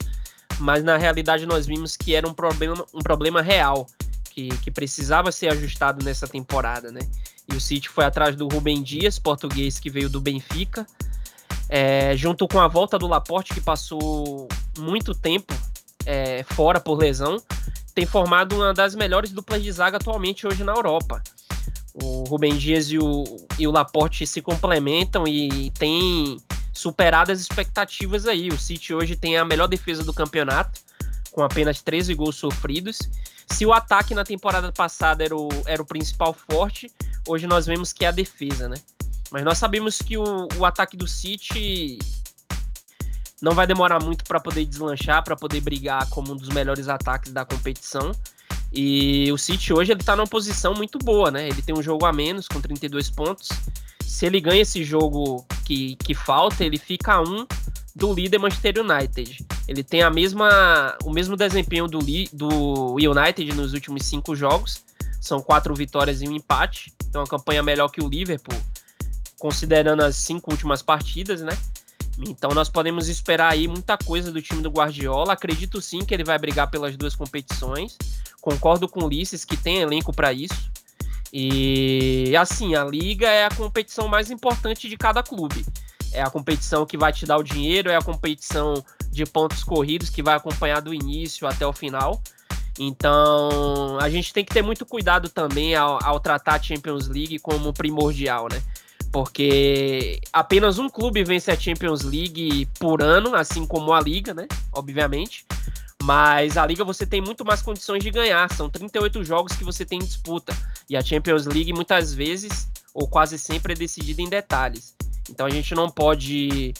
mas na realidade nós vimos que era um problema, um problema real que, que precisava ser ajustado nessa temporada, né? E o City foi atrás do Rubem Dias, português que veio do Benfica, é, junto com a volta do Laporte, que passou muito tempo é, fora por lesão, tem formado uma das melhores duplas de zaga atualmente hoje na Europa. O Rubem Dias e o, e o Laporte se complementam e tem superado as expectativas aí. O City hoje tem a melhor defesa do campeonato, com apenas 13 gols sofridos. Se o ataque na temporada passada era o, era o principal forte, hoje nós vemos que é a defesa, né? Mas nós sabemos que o, o ataque do City não vai demorar muito para poder deslanchar, para poder brigar como um dos melhores ataques da competição. E o City hoje ele tá numa posição muito boa, né? Ele tem um jogo a menos com 32 pontos. Se ele ganha esse jogo que, que falta, ele fica a um do líder Manchester United. Ele tem a mesma, o mesmo desempenho do, do United nos últimos cinco jogos. São quatro vitórias e um empate. Então, uma campanha melhor que o Liverpool, considerando as cinco últimas partidas, né? Então, nós podemos esperar aí muita coisa do time do Guardiola. Acredito sim que ele vai brigar pelas duas competições. Concordo com o Ulisses que tem elenco para isso. E assim, a liga é a competição mais importante de cada clube é a competição que vai te dar o dinheiro, é a competição de pontos corridos que vai acompanhar do início até o final. Então, a gente tem que ter muito cuidado também ao, ao tratar a Champions League como primordial, né? Porque apenas um clube vence a Champions League por ano, assim como a Liga, né? Obviamente. Mas a Liga você tem muito mais condições de ganhar. São 38 jogos que você tem em disputa. E a Champions League muitas vezes, ou quase sempre, é decidida em detalhes. Então a gente não pode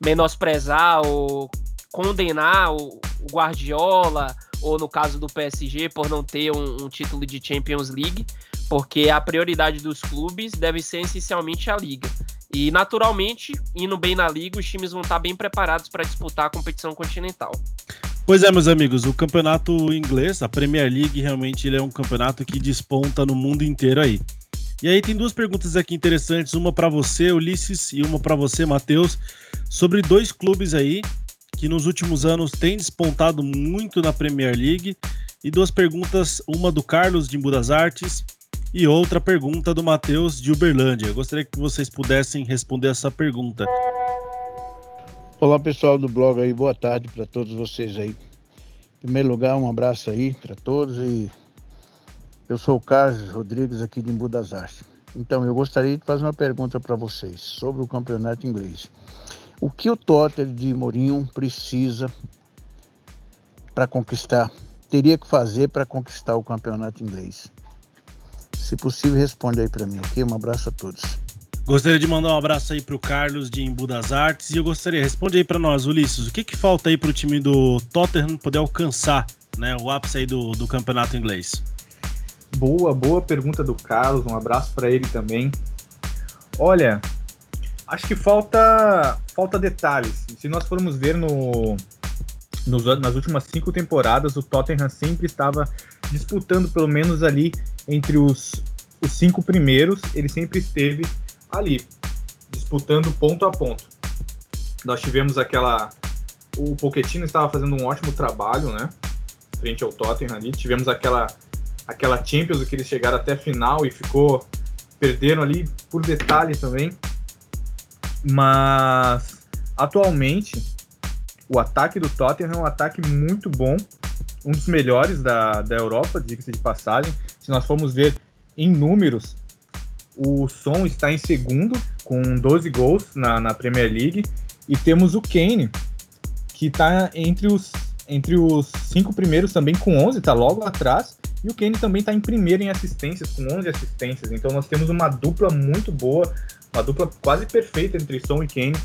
menosprezar ou condenar o, Guardiola, ou no caso do PSG, por não ter um, um, título de Champions League, porque a prioridade dos clubes deve ser essencialmente a Liga. E, naturalmente, indo bem na Liga, os times vão estar bem preparados para disputar a competição continental. Pois é, meus amigos, o campeonato inglês, a Premier League, realmente ele é um campeonato que desponta no mundo inteiro aí. E aí tem duas perguntas aqui interessantes, uma para você, Ulisses, e uma para você, Matheus, sobre dois clubes aí que nos últimos anos têm despontado muito na Premier League. E duas perguntas, uma do Carlos de Embu Artes e outra pergunta do Matheus de Uberlândia. Eu gostaria que vocês pudessem responder essa pergunta. Olá pessoal do blog aí, boa tarde para todos vocês aí. Em primeiro lugar, um abraço aí para todos e eu sou o Carlos Rodrigues aqui de Embu das Artes. Então, eu gostaria de fazer uma pergunta para vocês sobre o campeonato inglês. O que o Tottenham de Mourinho precisa para conquistar, teria que fazer para conquistar o campeonato inglês? Se possível, responde aí para mim, ok? Um abraço a todos. Gostaria de mandar um abraço aí para o Carlos de Embu das Artes e eu gostaria, responde aí para nós, Ulisses, o que, que falta aí para o time do Tottenham poder alcançar né, o ápice aí do, do campeonato inglês? Boa, boa pergunta do Carlos. Um abraço para ele também. Olha, acho que falta falta detalhes. Se nós formos ver no, nos, nas últimas cinco temporadas, o Tottenham sempre estava disputando pelo menos ali entre os, os cinco primeiros. Ele sempre esteve ali disputando ponto a ponto. Nós tivemos aquela. O Pochettino estava fazendo um ótimo trabalho, né? Frente ao Tottenham ali. Tivemos aquela, aquela Champions que eles chegaram até a final e ficou. Perderam ali por detalhe também. Mas atualmente o ataque do Tottenham é um ataque muito bom, um dos melhores da, da Europa, diga-se de passagem. Se nós formos ver em números, o Son está em segundo, com 12 gols na, na Premier League, e temos o Kane, que está entre os, entre os cinco primeiros também com 11, está logo atrás, e o Kane também está em primeiro em assistências, com 11 assistências. Então nós temos uma dupla muito boa, uma dupla quase perfeita entre Son e Kane,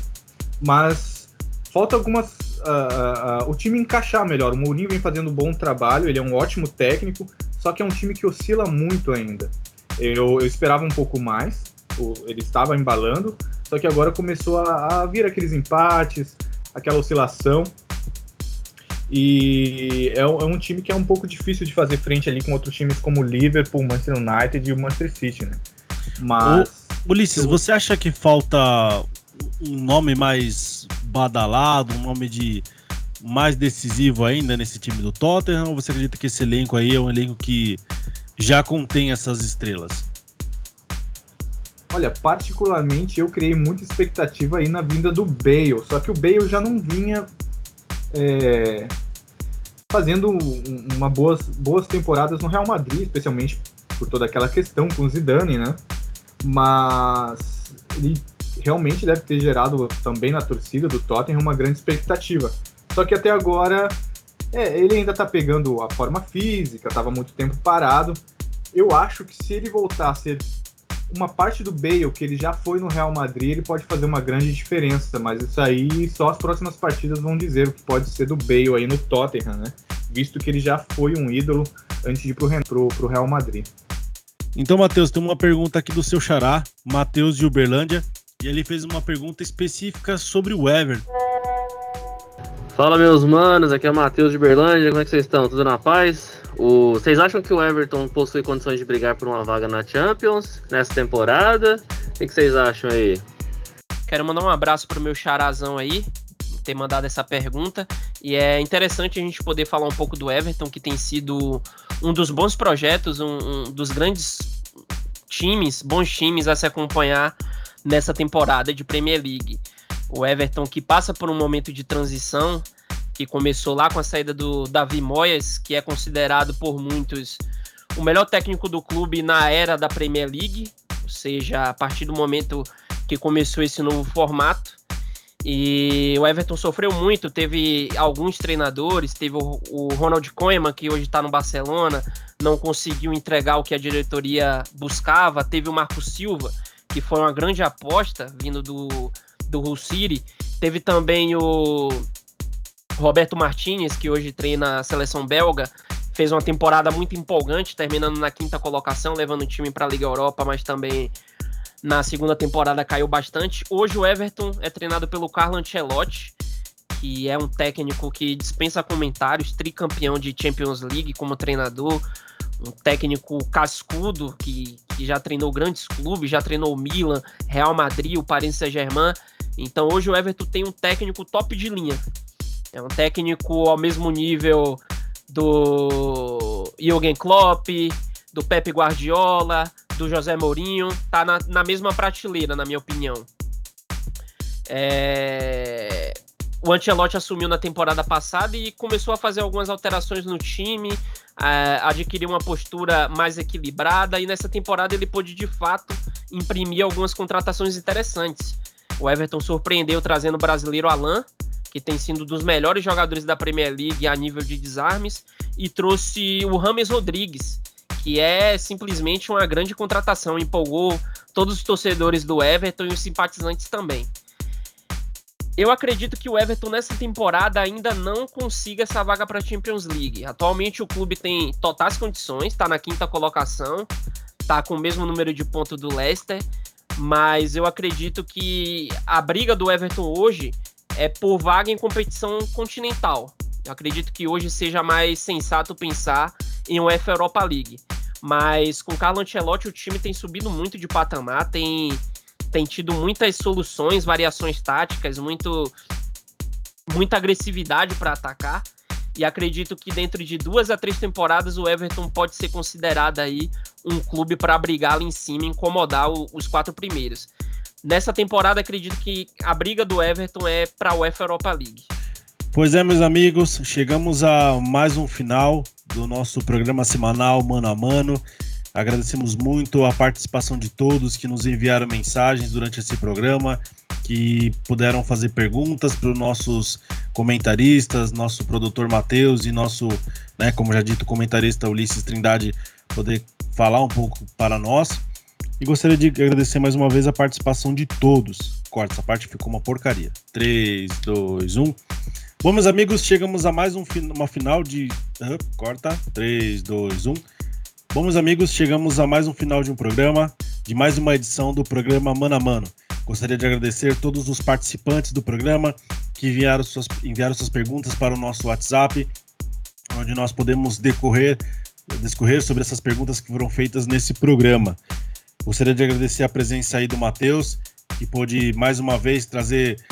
mas falta algumas. Uh, uh, o time encaixar melhor. O Mourinho vem fazendo um bom trabalho, ele é um ótimo técnico, só que é um time que oscila muito ainda. Eu, eu esperava um pouco mais, ele estava embalando, só que agora começou a, a vir aqueles empates, aquela oscilação. E é, é, um time que é um pouco difícil de fazer frente ali com outros times como Liverpool, Manchester United e o Manchester City, né? Mas. O, Ulisses, eu... você acha que falta um nome mais badalado, um nome de mais decisivo ainda nesse time do Tottenham? Ou você acredita que esse elenco aí é um elenco que já contém essas estrelas? Olha, particularmente eu criei muita expectativa aí na vinda do Bale, só que o Bale já não vinha é, fazendo uma boas, boas temporadas no Real Madrid, especialmente por toda aquela questão com o Zidane, né? Mas ele realmente deve ter gerado também na torcida do Tottenham uma grande expectativa. Só que até agora é, ele ainda tá pegando a forma física, tava muito tempo parado. Eu acho que se ele voltar a ser uma parte do Bale, que ele já foi no Real Madrid, ele pode fazer uma grande diferença, mas isso aí só as próximas partidas vão dizer o que pode ser do Bale aí no Tottenham, né? Visto que ele já foi um ídolo antes de ir pro, pro, Real Madrid. Então, Matheus, tem uma pergunta aqui do seu xará, Matheus de Uberlândia, e ele fez uma pergunta específica sobre o Everton. Fala, meus manos, aqui é o Matheus de Berlândia, como é que vocês estão? Tudo na paz? O... Vocês acham que o Everton possui condições de brigar por uma vaga na Champions nessa temporada? O que, vocês acham aí? Quero mandar um abraço pro meu charazão aí, ter mandado essa pergunta. E é interessante a gente poder falar um pouco do Everton, que tem sido um dos bons projetos, um, um dos grandes times, bons times a se acompanhar nessa temporada de Premier League. O Everton que passa por um momento de transição, que começou lá com a saída do Davi Moyes, que é considerado por muitos o melhor técnico do clube na era da Premier League, ou seja, a partir do momento que começou esse novo formato. E o Everton sofreu muito, teve alguns treinadores, teve o, o Ronald Koeman, que hoje está no Barcelona, não conseguiu entregar o que a diretoria buscava, teve o Marco Silva, que foi uma grande aposta vindo do, do Hull City. Teve também o Roberto Martinez, que hoje treina a seleção belga, fez uma temporada muito empolgante, terminando na quinta colocação, levando o time para a Liga Europa, mas também na segunda temporada caiu bastante. Hoje o Everton é treinado pelo Carlo Ancelotti, que é um técnico que dispensa comentários, tricampeão de Champions League como treinador, um técnico cascudo que, que já treinou grandes clubes, já treinou o Milan, Real Madrid, o Paris Saint-Germain. Então hoje o Everton tem um técnico top de linha. É um técnico ao mesmo nível do Jürgen Klopp, do Pepe Guardiola, do José Mourinho, tá na, na mesma prateleira, na minha opinião. É... O Ancelotti assumiu na temporada passada e começou a fazer algumas alterações no time, adquirir uma postura mais equilibrada e nessa temporada ele pôde de fato imprimir algumas contratações interessantes. O Everton surpreendeu trazendo o brasileiro Alain, que tem sido um dos melhores jogadores da Premier League a nível de desarmes, e trouxe o Rames Rodrigues, que é simplesmente uma grande contratação, empolgou todos os torcedores do Everton e os simpatizantes também. Eu acredito que o Everton nessa temporada ainda não consiga essa vaga para a Champions League. Atualmente o clube tem totais condições, está na quinta colocação, está com o mesmo número de pontos do Leicester, mas eu acredito que a briga do Everton hoje é por vaga em competição continental. Eu acredito que hoje seja mais sensato pensar em UEFA Europa League. Mas com Carlo Ancelotti o time tem subido muito de patamar, tem tem tido muitas soluções, variações táticas, muito muita agressividade para atacar. E acredito que dentro de duas a três temporadas o Everton pode ser considerado aí um clube para brigar lá em cima, incomodar o, os quatro primeiros. Nessa temporada acredito que a briga do Everton é para a UEFA Europa League. Pois é, meus amigos, chegamos a mais um final do nosso programa semanal Mano a Mano. Agradecemos muito a participação de todos que nos enviaram mensagens durante esse programa, que puderam fazer perguntas para os nossos comentaristas, nosso produtor Matheus e nosso, né, como já dito, comentarista Ulisses Trindade poder falar um pouco para nós. E gostaria de agradecer mais uma vez a participação de todos. Corta, essa parte ficou uma porcaria. 3, 2, 1. Bom, meus amigos, chegamos a mais um, uma final de. Uh, corta. 3, 2, 1. Bom, meus amigos, chegamos a mais um final de um programa, de mais uma edição do programa Mano a Mano. Gostaria de agradecer todos os participantes do programa que enviaram suas, enviaram suas perguntas para o nosso WhatsApp, onde nós podemos decorrer, discorrer sobre essas perguntas que foram feitas nesse programa. Gostaria de agradecer a presença aí do Matheus, que pôde mais uma vez trazer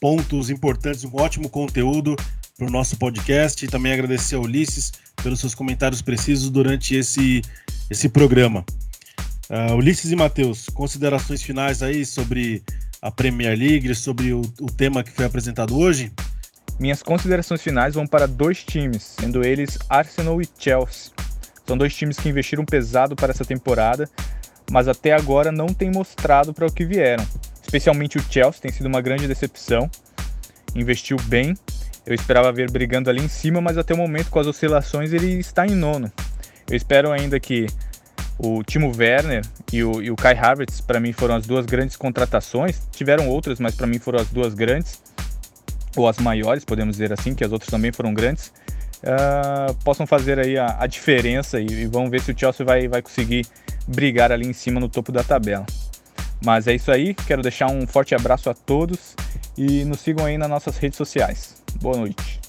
pontos importantes, um ótimo conteúdo para o nosso podcast. E também agradecer ao Ulisses pelos seus comentários precisos durante esse, esse programa. Uh, Ulisses e Matheus, considerações finais aí sobre a Premier League, sobre o, o tema que foi apresentado hoje? Minhas considerações finais vão para dois times, sendo eles Arsenal e Chelsea. São dois times que investiram pesado para essa temporada, mas até agora não têm mostrado para o que vieram. Especialmente o Chelsea tem sido uma grande decepção. Investiu bem, eu esperava ver brigando ali em cima, mas até o momento, com as oscilações, ele está em nono. Eu espero ainda que o Timo Werner e o, e o Kai Havertz, para mim, foram as duas grandes contratações. Tiveram outras, mas para mim foram as duas grandes, ou as maiores, podemos dizer assim, que as outras também foram grandes. Uh, possam fazer aí a, a diferença e, e, vamos ver se o Chelsea vai, vai conseguir brigar ali em cima no topo da tabela. Mas é isso aí, quero deixar um forte abraço a todos e nos sigam aí nas nossas redes sociais. Boa noite.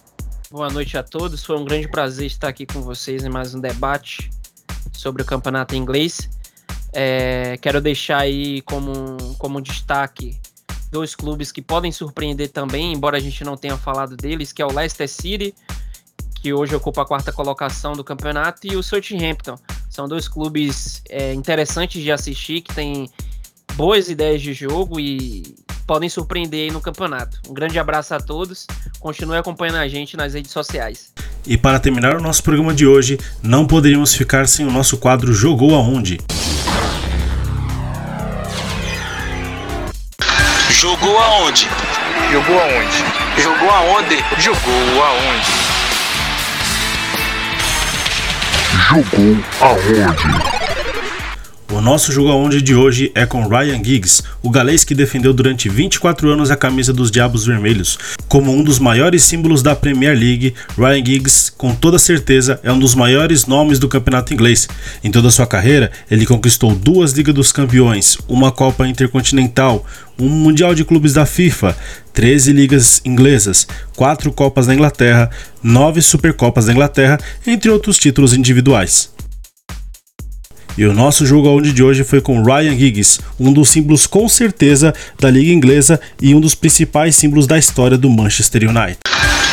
Boa noite a todos. Foi um grande prazer estar aqui com vocês em mais um debate sobre o campeonato inglês. É, quero deixar aí como, como destaque dois clubes que podem surpreender também, embora a gente não tenha falado deles, que é o Leicester City, que hoje ocupa a quarta colocação do campeonato, e o Southampton. São dois clubes é, interessantes de assistir, que têm boas ideias de jogo e podem surpreender aí no campeonato. Um grande abraço a todos, continue acompanhando a gente nas redes sociais. E para terminar o nosso programa de hoje, não poderíamos ficar sem o nosso quadro Jogou Aonde. Jogou aonde? Jogou aonde? Jogou aonde? Jogou aonde? Jogou aonde? O nosso jogo aonde de hoje é com Ryan Giggs, o galês que defendeu durante 24 anos a camisa dos Diabos Vermelhos. Como um dos maiores símbolos da Premier League, Ryan Giggs, com toda certeza, é um dos maiores nomes do campeonato inglês. Em toda sua carreira, ele conquistou duas Ligas dos Campeões, uma Copa Intercontinental, um Mundial de Clubes da FIFA, 13 ligas inglesas, 4 Copas da Inglaterra, 9 Supercopas da Inglaterra, entre outros títulos individuais. E o nosso jogo aonde de hoje foi com Ryan Giggs, um dos símbolos com certeza da liga inglesa e um dos principais símbolos da história do Manchester United.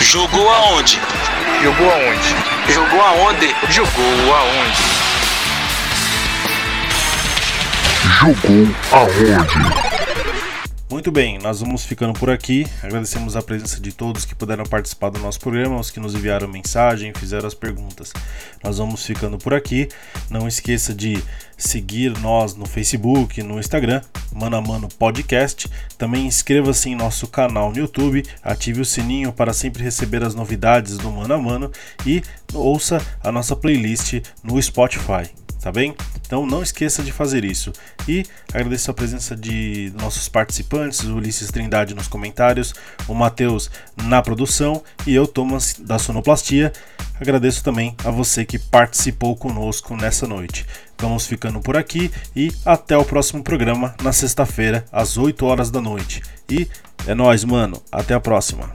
Jogou aonde? Jogou aonde? Jogou aonde? Jogou aonde? Jogou aonde? Muito bem, nós vamos ficando por aqui. Agradecemos a presença de todos que puderam participar do nosso programa, os que nos enviaram mensagem, fizeram as perguntas. Nós vamos ficando por aqui. Não esqueça de seguir nós no Facebook, no Instagram, Mano a Mano Podcast. Também inscreva-se em nosso canal no YouTube, ative o sininho para sempre receber as novidades do Mano a Mano e ouça a nossa playlist no Spotify tá bem? Então não esqueça de fazer isso. E agradeço a presença de nossos participantes, o Ulisses Trindade nos comentários, o Matheus na produção e eu, Thomas, da Sonoplastia. Agradeço também a você que participou conosco nessa noite. Vamos ficando por aqui e até o próximo programa na sexta-feira, às 8 horas da noite. E é nóis, mano. Até a próxima.